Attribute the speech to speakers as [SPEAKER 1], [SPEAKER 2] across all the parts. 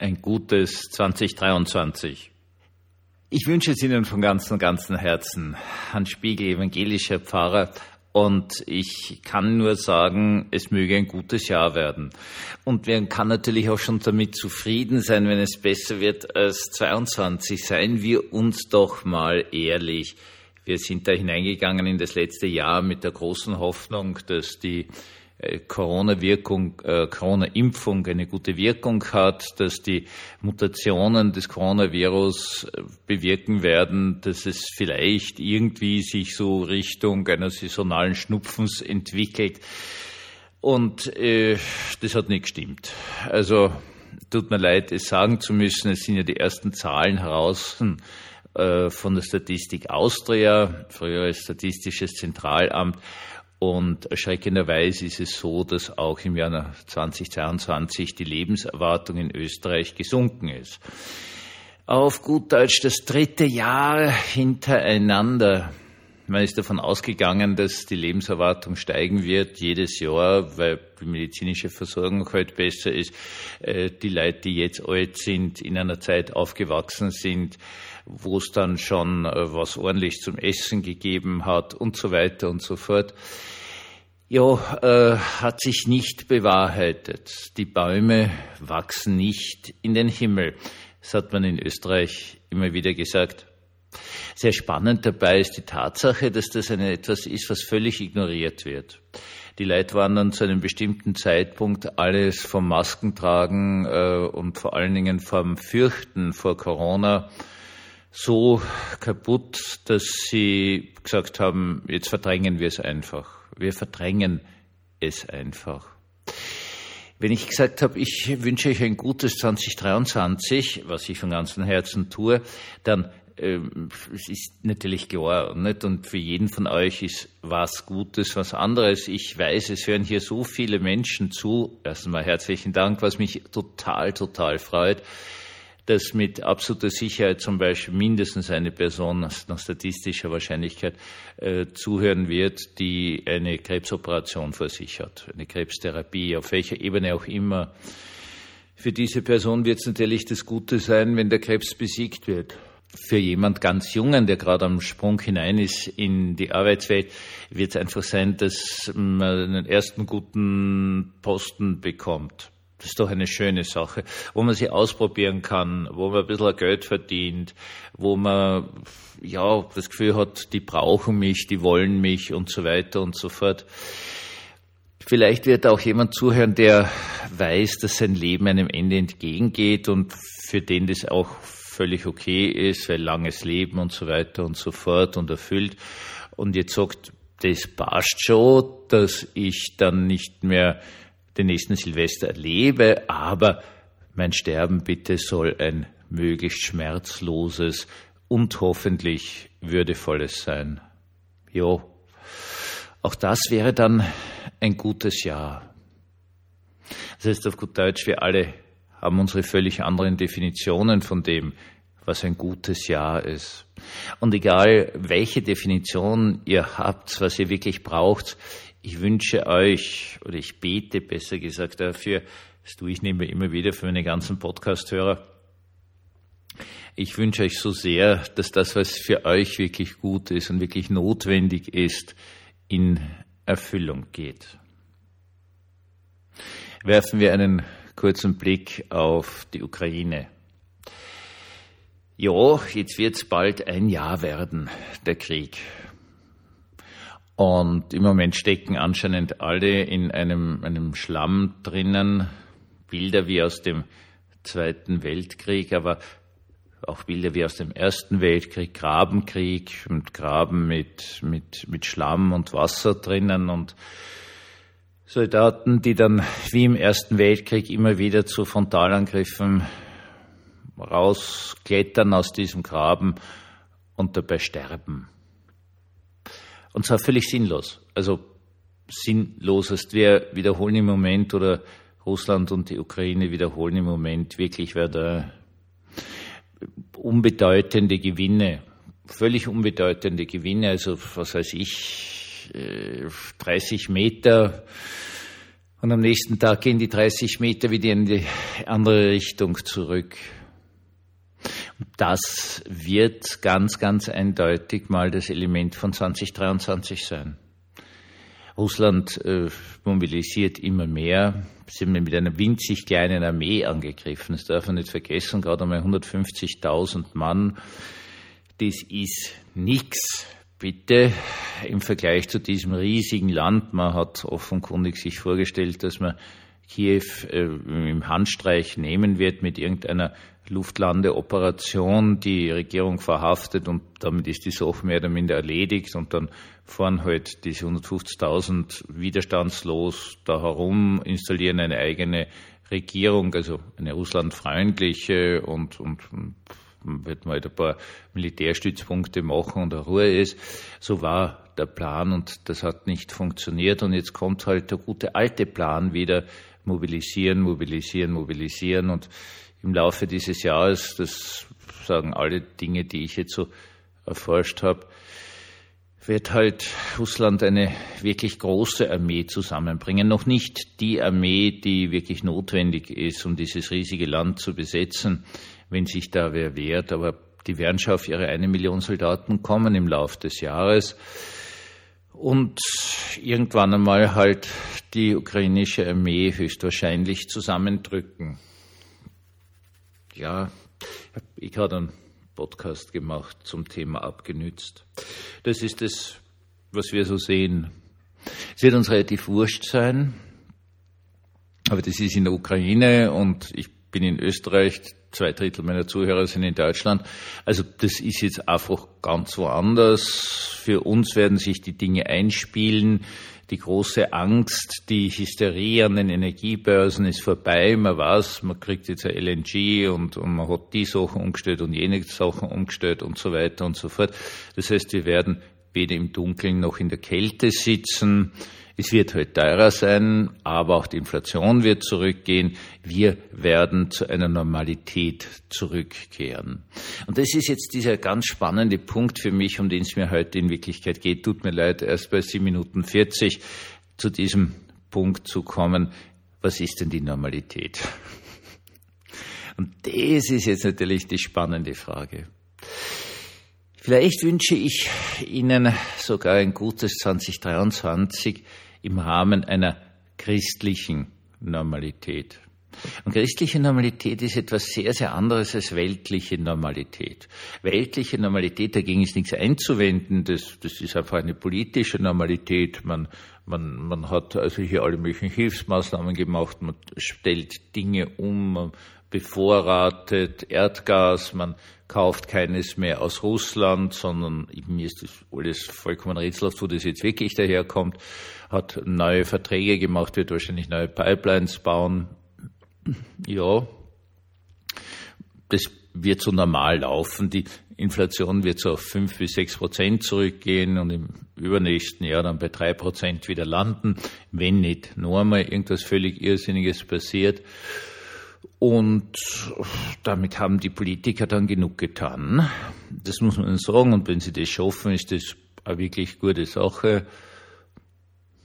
[SPEAKER 1] ein gutes 2023. Ich wünsche es Ihnen von ganzem, ganzem Herzen. Hans Spiegel, evangelischer Pfarrer. Und ich kann nur sagen, es möge ein gutes Jahr werden. Und man kann natürlich auch schon damit zufrieden sein, wenn es besser wird als 22. Seien wir uns doch mal ehrlich. Wir sind da hineingegangen in das letzte Jahr mit der großen Hoffnung, dass die Corona-Wirkung, äh, Corona-Impfung eine gute Wirkung hat, dass die Mutationen des Coronavirus äh, bewirken werden, dass es vielleicht irgendwie sich so Richtung einer saisonalen Schnupfens entwickelt. Und äh, das hat nicht gestimmt. Also tut mir leid, es sagen zu müssen, es sind ja die ersten Zahlen heraus äh, von der Statistik Austria, früher als Statistisches Zentralamt. Und erschreckenderweise ist es so, dass auch im Jahr 2022 die Lebenserwartung in Österreich gesunken ist. Auf gut Deutsch das dritte Jahr hintereinander. Man ist davon ausgegangen, dass die Lebenserwartung steigen wird jedes Jahr, weil die medizinische Versorgung heute halt besser ist. Äh, die Leute, die jetzt alt sind, in einer Zeit aufgewachsen sind, wo es dann schon äh, was ordentlich zum Essen gegeben hat und so weiter und so fort. Ja, äh, hat sich nicht bewahrheitet. Die Bäume wachsen nicht in den Himmel. Das hat man in Österreich immer wieder gesagt. Sehr spannend dabei ist die Tatsache, dass das eine etwas ist, was völlig ignoriert wird. Die Leute waren dann zu einem bestimmten Zeitpunkt alles vom Maskentragen äh, und vor allen Dingen vom Fürchten vor Corona so kaputt, dass sie gesagt haben, jetzt verdrängen wir es einfach. Wir verdrängen es einfach. Wenn ich gesagt habe, ich wünsche euch ein gutes 2023, was ich von ganzem Herzen tue, dann es ist natürlich nicht? Und für jeden von euch ist was Gutes, was anderes. Ich weiß, es hören hier so viele Menschen zu. Erstmal herzlichen Dank, was mich total, total freut dass mit absoluter Sicherheit zum Beispiel mindestens eine Person nach statistischer Wahrscheinlichkeit äh, zuhören wird, die eine Krebsoperation vor sich hat, eine Krebstherapie, auf welcher Ebene auch immer. Für diese Person wird es natürlich das Gute sein, wenn der Krebs besiegt wird. Für jemand ganz Jungen, der gerade am Sprung hinein ist in die Arbeitswelt, wird es einfach sein, dass man einen ersten guten Posten bekommt das ist doch eine schöne Sache, wo man sie ausprobieren kann, wo man ein bisschen Geld verdient, wo man ja das Gefühl hat, die brauchen mich, die wollen mich und so weiter und so fort. Vielleicht wird auch jemand zuhören, der weiß, dass sein Leben einem Ende entgegengeht und für den das auch völlig okay ist, weil langes Leben und so weiter und so fort und erfüllt. Und jetzt sagt, das passt schon, dass ich dann nicht mehr den nächsten Silvester erlebe, aber mein Sterben bitte soll ein möglichst schmerzloses und hoffentlich würdevolles sein. Jo, auch das wäre dann ein gutes Jahr. Das heißt auf gut Deutsch, wir alle haben unsere völlig anderen Definitionen von dem, was ein gutes Jahr ist. Und egal, welche Definition ihr habt, was ihr wirklich braucht, ich wünsche euch, oder ich bete besser gesagt dafür, das tue ich nämlich immer wieder für meine ganzen Podcast-Hörer, ich wünsche euch so sehr, dass das, was für euch wirklich gut ist und wirklich notwendig ist, in Erfüllung geht. Werfen wir einen kurzen Blick auf die Ukraine. Ja, jetzt wird es bald ein Jahr werden, der Krieg. Und im Moment stecken anscheinend alle in einem, einem Schlamm drinnen. Bilder wie aus dem Zweiten Weltkrieg, aber auch Bilder wie aus dem Ersten Weltkrieg, Grabenkrieg und Graben mit, mit, mit Schlamm und Wasser drinnen und Soldaten, die dann wie im Ersten Weltkrieg immer wieder zu Frontalangriffen rausklettern aus diesem Graben und dabei sterben. Und zwar völlig sinnlos. Also sinnlosest. Wir wiederholen im Moment oder Russland und die Ukraine wiederholen im Moment wirklich wieder unbedeutende Gewinne, völlig unbedeutende Gewinne, also was weiß ich, 30 äh, Meter Und am nächsten Tag gehen die 30 Meter wieder in die andere Richtung zurück. Das wird ganz, ganz eindeutig mal das Element von 2023 sein. Russland äh, mobilisiert immer mehr. Sind wir mit einer winzig kleinen Armee angegriffen. Das darf man nicht vergessen. Gerade einmal 150.000 Mann. Das ist nichts. Bitte im Vergleich zu diesem riesigen Land. Man hat offenkundig sich vorgestellt, dass man Kiew äh, im Handstreich nehmen wird mit irgendeiner Luftlandeoperation, die Regierung verhaftet und damit ist die Sache mehr oder minder erledigt und dann fahren halt diese 150.000 widerstandslos da herum, installieren eine eigene Regierung, also eine russlandfreundliche und, und wird mal halt ein paar Militärstützpunkte machen und Ruhe ist. So war der Plan und das hat nicht funktioniert und jetzt kommt halt der gute alte Plan wieder mobilisieren, mobilisieren, mobilisieren und im Laufe dieses Jahres, das sagen alle Dinge, die ich jetzt so erforscht habe, wird halt Russland eine wirklich große Armee zusammenbringen. Noch nicht die Armee, die wirklich notwendig ist, um dieses riesige Land zu besetzen, wenn sich da wer wehrt. Aber die werden schon auf ihre eine Million Soldaten kommen im Laufe des Jahres und irgendwann einmal halt die ukrainische Armee höchstwahrscheinlich zusammendrücken ja, ich habe einen Podcast gemacht zum Thema abgenützt. Das ist es, was wir so sehen. Es wird uns relativ wurscht sein, aber das ist in der Ukraine und ich bin in Österreich, zwei Drittel meiner Zuhörer sind in Deutschland. Also das ist jetzt einfach ganz woanders. Für uns werden sich die Dinge einspielen die große Angst, die Hysterie an den Energiebörsen ist vorbei. Man weiß, man kriegt jetzt ein LNG und, und man hat die Sachen umgestellt und jene Sachen umgestellt und so weiter und so fort. Das heißt, wir werden weder im Dunkeln noch in der Kälte sitzen. Es wird halt teurer sein, aber auch die Inflation wird zurückgehen. Wir werden zu einer Normalität zurückkehren. Und das ist jetzt dieser ganz spannende Punkt für mich, um den es mir heute in Wirklichkeit geht. Tut mir leid, erst bei 7 Minuten 40 zu diesem Punkt zu kommen. Was ist denn die Normalität? Und das ist jetzt natürlich die spannende Frage. Vielleicht wünsche ich Ihnen sogar ein gutes 2023 im Rahmen einer christlichen Normalität. Und christliche Normalität ist etwas sehr, sehr anderes als weltliche Normalität. Weltliche Normalität, dagegen ist nichts einzuwenden, das, das ist einfach eine politische Normalität. Man, man, man hat also hier alle möglichen Hilfsmaßnahmen gemacht, man stellt Dinge um, bevorratet Erdgas, man kauft keines mehr aus Russland, sondern mir ist das alles vollkommen rätselhaft, wo das jetzt wirklich daherkommt, hat neue Verträge gemacht, wird wahrscheinlich neue Pipelines bauen. Ja, das wird so normal laufen. Die Inflation wird so auf fünf bis sechs Prozent zurückgehen und im übernächsten Jahr dann bei drei Prozent wieder landen, wenn nicht nur einmal irgendwas völlig Irrsinniges passiert. Und damit haben die Politiker dann genug getan. Das muss man sagen. Und wenn sie das schaffen, ist das eine wirklich gute Sache.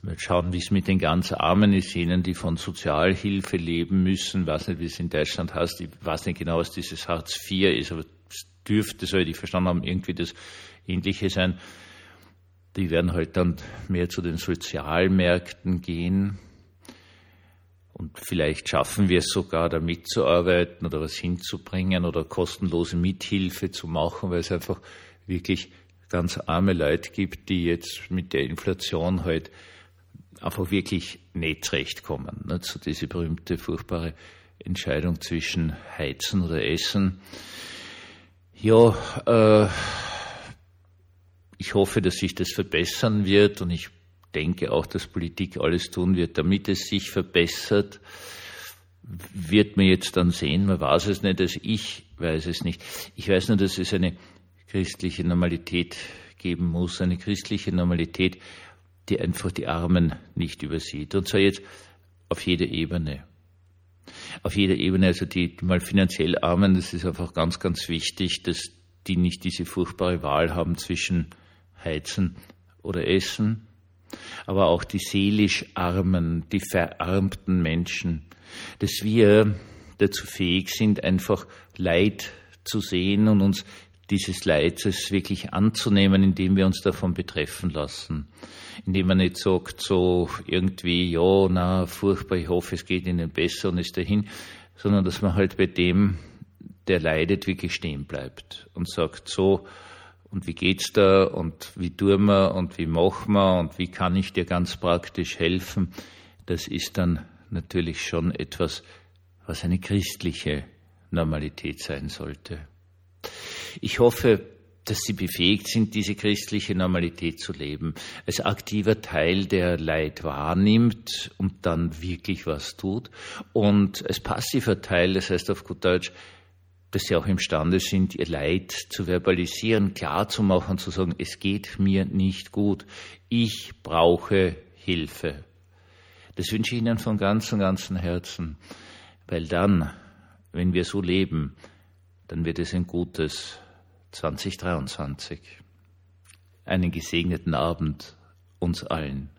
[SPEAKER 1] Wir schauen, wie es mit den ganz Armen ist, jenen, die von Sozialhilfe leben müssen. Ich weiß nicht, wie es in Deutschland heißt. Ich weiß nicht genau, was dieses Hartz IV ist, aber es dürfte, so ich verstanden haben, irgendwie das Ähnliche sein. Die werden halt dann mehr zu den Sozialmärkten gehen. Und vielleicht schaffen wir es sogar, da mitzuarbeiten oder was hinzubringen oder kostenlose Mithilfe zu machen, weil es einfach wirklich ganz arme Leute gibt, die jetzt mit der Inflation halt einfach wirklich nicht zurechtkommen. Ne? So diese berühmte, furchtbare Entscheidung zwischen Heizen oder Essen. Ja, äh, ich hoffe, dass sich das verbessern wird und ich denke auch, dass Politik alles tun wird, damit es sich verbessert. Wird man jetzt dann sehen, man weiß es nicht, also ich weiß es nicht. Ich weiß nur, dass es eine christliche Normalität geben muss, eine christliche Normalität, die einfach die Armen nicht übersieht. Und zwar jetzt auf jeder Ebene. Auf jeder Ebene, also die, die mal finanziell Armen, das ist einfach ganz, ganz wichtig, dass die nicht diese furchtbare Wahl haben zwischen Heizen oder Essen, aber auch die seelisch Armen, die verarmten Menschen, dass wir dazu fähig sind, einfach Leid zu sehen und uns dieses Leids wirklich anzunehmen, indem wir uns davon betreffen lassen. Indem man nicht sagt, so irgendwie, ja, na, furchtbar, ich hoffe, es geht Ihnen besser und ist dahin, sondern dass man halt bei dem, der leidet, wirklich stehen bleibt und sagt, so, und wie geht's da? Und wie tun wir? Und wie machen wir? Und wie kann ich dir ganz praktisch helfen, das ist dann natürlich schon etwas, was eine christliche Normalität sein sollte. Ich hoffe, dass Sie befähigt sind, diese christliche Normalität zu leben, als aktiver Teil, der Leid wahrnimmt und dann wirklich was tut, und als passiver Teil, das heißt auf gut Deutsch, dass Sie auch imstande sind, Ihr Leid zu verbalisieren, klar zu machen, zu sagen, es geht mir nicht gut, ich brauche Hilfe. Das wünsche ich Ihnen von ganzem, ganzem Herzen, weil dann, wenn wir so leben, dann wird es ein gutes 2023. Einen gesegneten Abend uns allen.